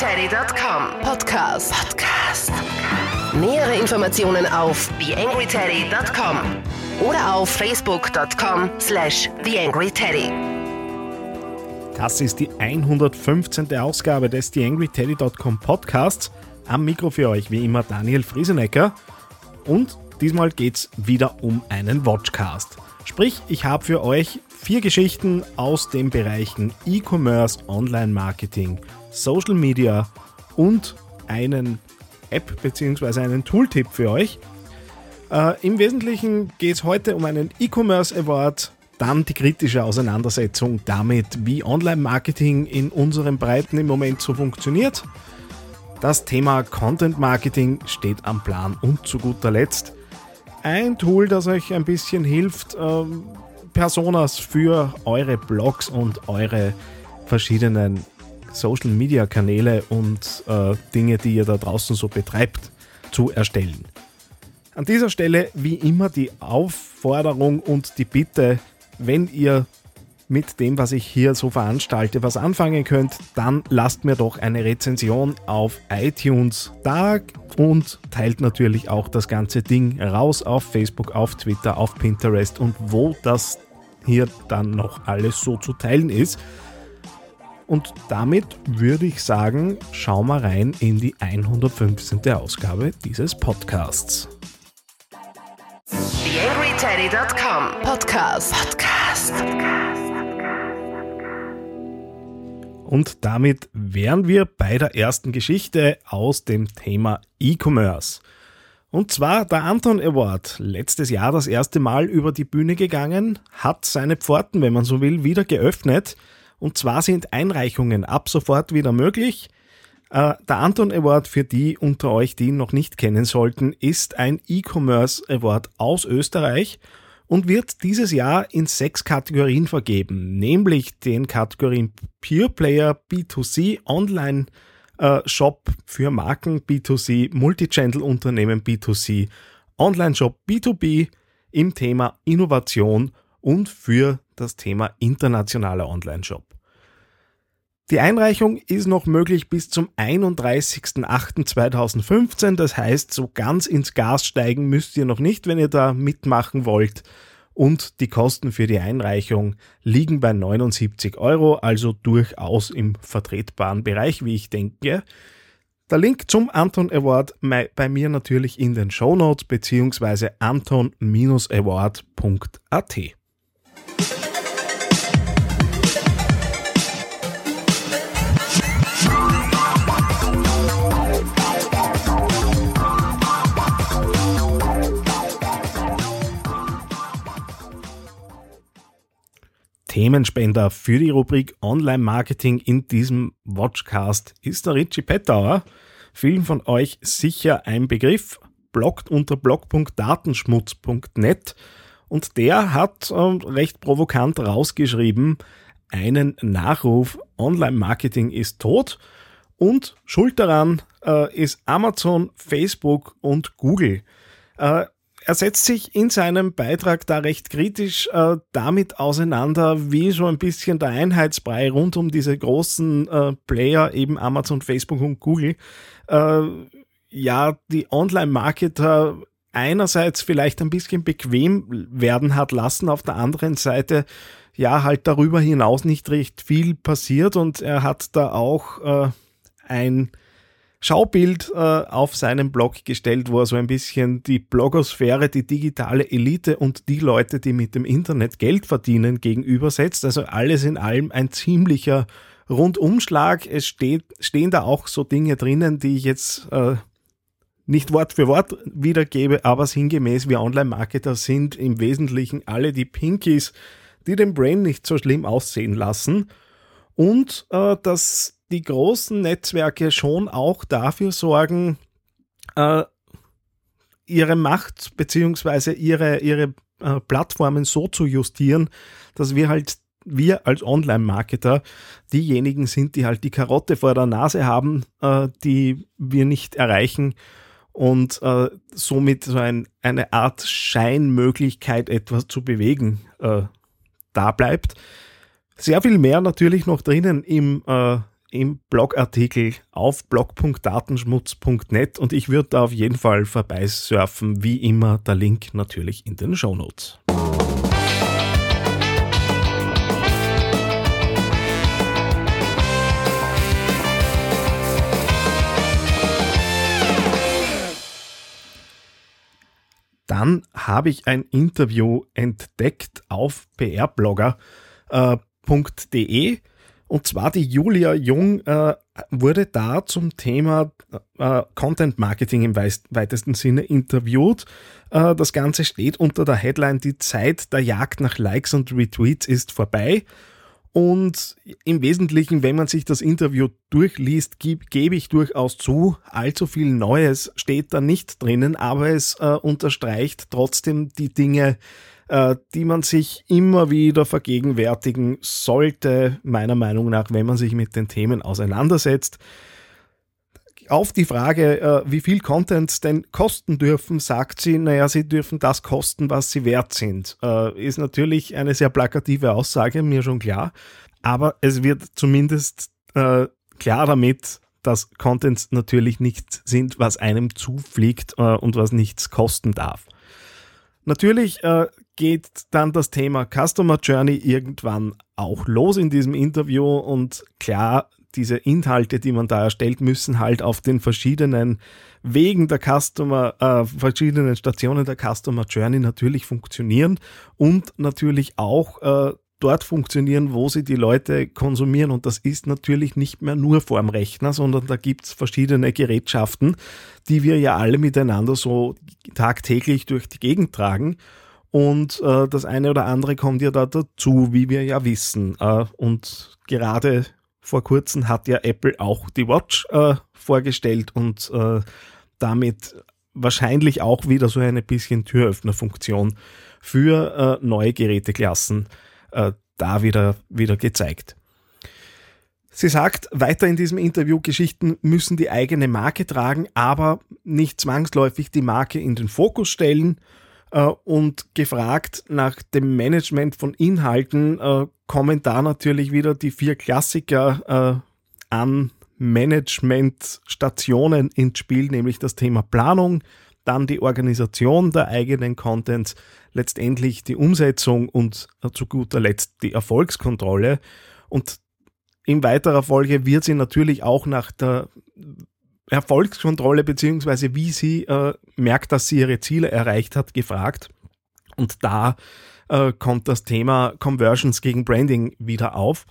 TheAngryTeddy.com Podcast. Podcast. Nähere Informationen auf TheAngryTeddy.com oder auf Facebook.com slash TheAngryTeddy. Das ist die 115. Ausgabe des TheAngryTeddy.com Podcasts. Am Mikro für euch wie immer Daniel Friesenecker. Und diesmal geht es wieder um einen Watchcast. Sprich, ich habe für euch vier Geschichten aus den Bereichen E-Commerce, Online-Marketing, Social Media und einen App bzw. einen Tooltip für euch. Äh, Im Wesentlichen geht es heute um einen E-Commerce Award, dann die kritische Auseinandersetzung damit, wie Online-Marketing in unseren Breiten im Moment so funktioniert. Das Thema Content Marketing steht am Plan und zu guter Letzt ein Tool, das euch ein bisschen hilft, ähm, Personas für eure Blogs und eure verschiedenen Social Media Kanäle und äh, Dinge, die ihr da draußen so betreibt, zu erstellen. An dieser Stelle wie immer die Aufforderung und die Bitte, wenn ihr mit dem, was ich hier so veranstalte, was anfangen könnt, dann lasst mir doch eine Rezension auf iTunes da und teilt natürlich auch das ganze Ding raus auf Facebook, auf Twitter, auf Pinterest und wo das hier dann noch alles so zu teilen ist. Und damit würde ich sagen, schau mal rein in die 115. Ausgabe dieses Podcasts. TheAngryTeddy.com Podcast. Podcast. Und damit wären wir bei der ersten Geschichte aus dem Thema E-Commerce. Und zwar der Anton Award, letztes Jahr das erste Mal über die Bühne gegangen, hat seine Pforten, wenn man so will, wieder geöffnet. Und zwar sind Einreichungen ab sofort wieder möglich. Äh, der Anton Award für die unter euch, die ihn noch nicht kennen sollten, ist ein E-Commerce Award aus Österreich und wird dieses Jahr in sechs Kategorien vergeben, nämlich den Kategorien Pure Player, B2C, Online äh, Shop für Marken B2C, Multichannel Unternehmen B2C, Online Shop B2B im Thema Innovation und für das Thema internationaler Online Shop. Die Einreichung ist noch möglich bis zum 31.08.2015. Das heißt, so ganz ins Gas steigen müsst ihr noch nicht, wenn ihr da mitmachen wollt. Und die Kosten für die Einreichung liegen bei 79 Euro, also durchaus im vertretbaren Bereich, wie ich denke. Der Link zum Anton Award bei mir natürlich in den Show Notes beziehungsweise anton-award.at. Themenspender für die Rubrik Online-Marketing in diesem Watchcast ist der Richie Pettauer. Vielen von euch sicher ein Begriff, bloggt unter blog.datenschmutz.net und der hat äh, recht provokant rausgeschrieben, einen Nachruf, Online-Marketing ist tot und schuld daran äh, ist Amazon, Facebook und Google. Äh, er setzt sich in seinem Beitrag da recht kritisch äh, damit auseinander, wie so ein bisschen der Einheitsbrei rund um diese großen äh, Player, eben Amazon, Facebook und Google, äh, ja, die Online-Marketer einerseits vielleicht ein bisschen bequem werden hat lassen, auf der anderen Seite ja halt darüber hinaus nicht recht viel passiert und er hat da auch äh, ein Schaubild äh, auf seinem Blog gestellt, wo er so ein bisschen die Blogosphäre, die digitale Elite und die Leute, die mit dem Internet Geld verdienen, gegenübersetzt. Also alles in allem ein ziemlicher Rundumschlag. Es steht, stehen da auch so Dinge drinnen, die ich jetzt äh, nicht Wort für Wort wiedergebe, aber sinngemäß, wir Online-Marketer sind im Wesentlichen alle die Pinkies, die den Brain nicht so schlimm aussehen lassen. Und äh, dass die großen Netzwerke schon auch dafür sorgen, äh, ihre Macht beziehungsweise ihre, ihre äh, Plattformen so zu justieren, dass wir halt wir als Online-Marketer diejenigen sind, die halt die Karotte vor der Nase haben, äh, die wir nicht erreichen und äh, somit so ein, eine Art Scheinmöglichkeit, etwas zu bewegen, äh, da bleibt. Sehr viel mehr natürlich noch drinnen im äh, im Blogartikel auf blog.datenschmutz.net und ich würde da auf jeden Fall vorbeisurfen. Wie immer, der Link natürlich in den Show Notes. Dann habe ich ein Interview entdeckt auf prblogger.de. Und zwar die Julia Jung äh, wurde da zum Thema äh, Content Marketing im weitesten Sinne interviewt. Äh, das Ganze steht unter der Headline Die Zeit der Jagd nach Likes und Retweets ist vorbei. Und im Wesentlichen, wenn man sich das Interview durchliest, gebe ich durchaus zu, allzu viel Neues steht da nicht drinnen, aber es äh, unterstreicht trotzdem die Dinge, äh, die man sich immer wieder vergegenwärtigen sollte, meiner Meinung nach, wenn man sich mit den Themen auseinandersetzt. Auf die Frage, äh, wie viel Content denn kosten dürfen, sagt sie, naja, sie dürfen das kosten, was sie wert sind. Äh, ist natürlich eine sehr plakative Aussage, mir schon klar. Aber es wird zumindest äh, klar damit, dass Contents natürlich nichts sind, was einem zufliegt äh, und was nichts kosten darf. Natürlich äh, geht dann das Thema Customer Journey irgendwann auch los in diesem Interview und klar, diese Inhalte, die man da erstellt, müssen halt auf den verschiedenen Wegen der Customer, äh, verschiedenen Stationen der Customer Journey natürlich funktionieren und natürlich auch äh, dort funktionieren, wo sie die Leute konsumieren. Und das ist natürlich nicht mehr nur vorm Rechner, sondern da gibt's verschiedene Gerätschaften, die wir ja alle miteinander so tagtäglich durch die Gegend tragen. Und äh, das eine oder andere kommt ja da dazu, wie wir ja wissen. Äh, und gerade vor kurzem hat ja Apple auch die Watch äh, vorgestellt und äh, damit wahrscheinlich auch wieder so eine bisschen Türöffnerfunktion für äh, neue Geräteklassen äh, da wieder, wieder gezeigt. Sie sagt weiter in diesem Interview, Geschichten müssen die eigene Marke tragen, aber nicht zwangsläufig die Marke in den Fokus stellen äh, und gefragt nach dem Management von Inhalten äh, kommen da natürlich wieder die vier Klassiker äh, an Managementstationen ins Spiel, nämlich das Thema Planung, dann die Organisation der eigenen Contents, letztendlich die Umsetzung und äh, zu guter Letzt die Erfolgskontrolle. Und in weiterer Folge wird sie natürlich auch nach der Erfolgskontrolle beziehungsweise wie sie äh, merkt, dass sie ihre Ziele erreicht hat, gefragt. Und da äh, kommt das Thema Conversions gegen Branding wieder auf.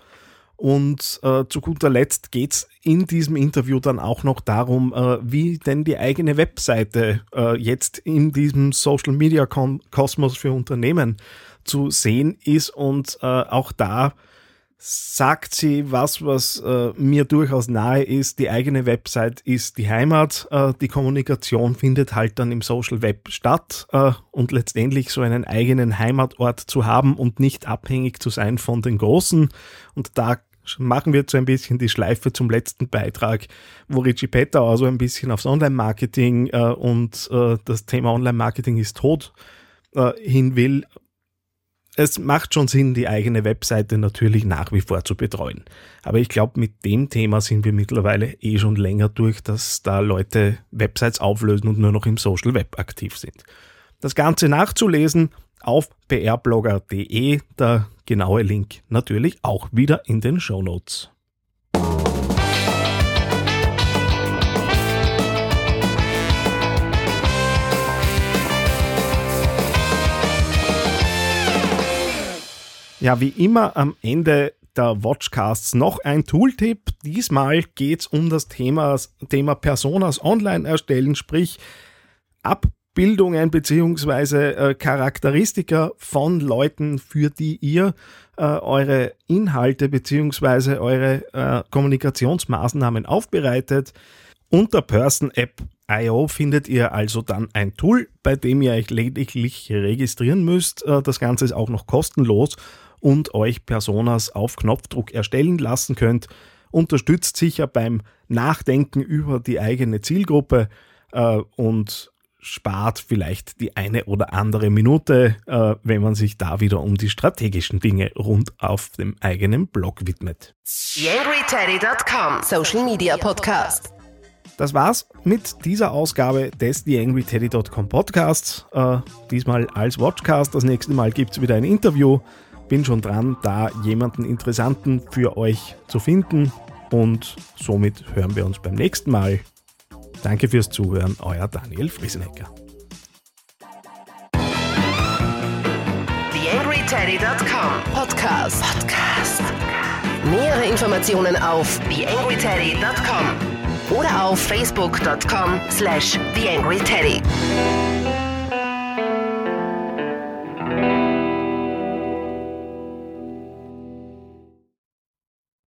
Und äh, zu guter Letzt geht es in diesem Interview dann auch noch darum, äh, wie denn die eigene Webseite äh, jetzt in diesem Social Media Kosmos für Unternehmen zu sehen ist. Und äh, auch da sagt sie was, was äh, mir durchaus nahe ist. Die eigene Website ist die Heimat. Äh, die Kommunikation findet halt dann im Social Web statt und letztendlich so einen eigenen Heimatort zu haben und nicht abhängig zu sein von den Großen. Und da machen wir jetzt so ein bisschen die Schleife zum letzten Beitrag, wo Richie Petter also ein bisschen aufs Online-Marketing äh, und äh, das Thema Online-Marketing ist tot äh, hin will es macht schon Sinn, die eigene Webseite natürlich nach wie vor zu betreuen. Aber ich glaube, mit dem Thema sind wir mittlerweile eh schon länger durch, dass da Leute Websites auflösen und nur noch im Social Web aktiv sind. Das Ganze nachzulesen auf prblogger.de, der genaue Link natürlich auch wieder in den Show Notes. Ja, wie immer am Ende der Watchcasts noch ein Tooltip. Diesmal geht es um das Thema, Thema Personas online erstellen, sprich Abbildungen beziehungsweise äh, Charakteristika von Leuten, für die ihr äh, eure Inhalte beziehungsweise eure äh, Kommunikationsmaßnahmen aufbereitet. Unter Person App IO findet ihr also dann ein Tool, bei dem ihr euch lediglich registrieren müsst. Äh, das Ganze ist auch noch kostenlos und euch Personas auf Knopfdruck erstellen lassen könnt. Unterstützt sicher beim Nachdenken über die eigene Zielgruppe äh, und spart vielleicht die eine oder andere Minute, äh, wenn man sich da wieder um die strategischen Dinge rund auf dem eigenen Blog widmet. TheAngryTeddy.com Social Media Podcast. Das war's mit dieser Ausgabe des TheAngryTeddy.com Podcasts. Äh, diesmal als Watchcast. Das nächste Mal gibt's wieder ein Interview. Bin schon dran, da jemanden Interessanten für euch zu finden. Und somit hören wir uns beim nächsten Mal. Danke fürs Zuhören, euer Daniel Friesenecker. TheAngryTeddy.com Podcast. Podcast. Nähere Informationen auf TheAngryTeddy.com oder auf Facebook.com slash TheAngryTeddy.